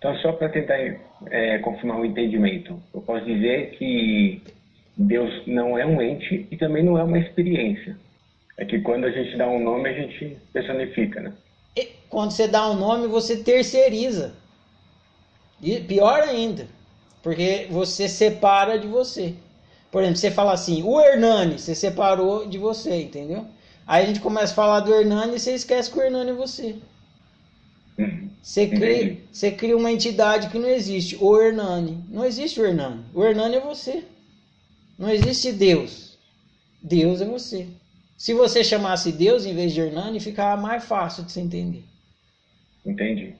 Então, só para tentar é, confirmar o entendimento, eu posso dizer que Deus não é um ente e também não é uma experiência. É que quando a gente dá um nome, a gente personifica, né? E quando você dá um nome, você terceiriza. E pior ainda, porque você separa de você. Por exemplo, você fala assim, o Hernani, você separou de você, entendeu? Aí a gente começa a falar do Hernani e você esquece que o Hernani é você. Você cria, você cria uma entidade que não existe, o Hernani. Não existe o Hernani. O Hernani é você. Não existe Deus. Deus é você. Se você chamasse Deus em vez de Hernani, ficava mais fácil de você entender. Entendi.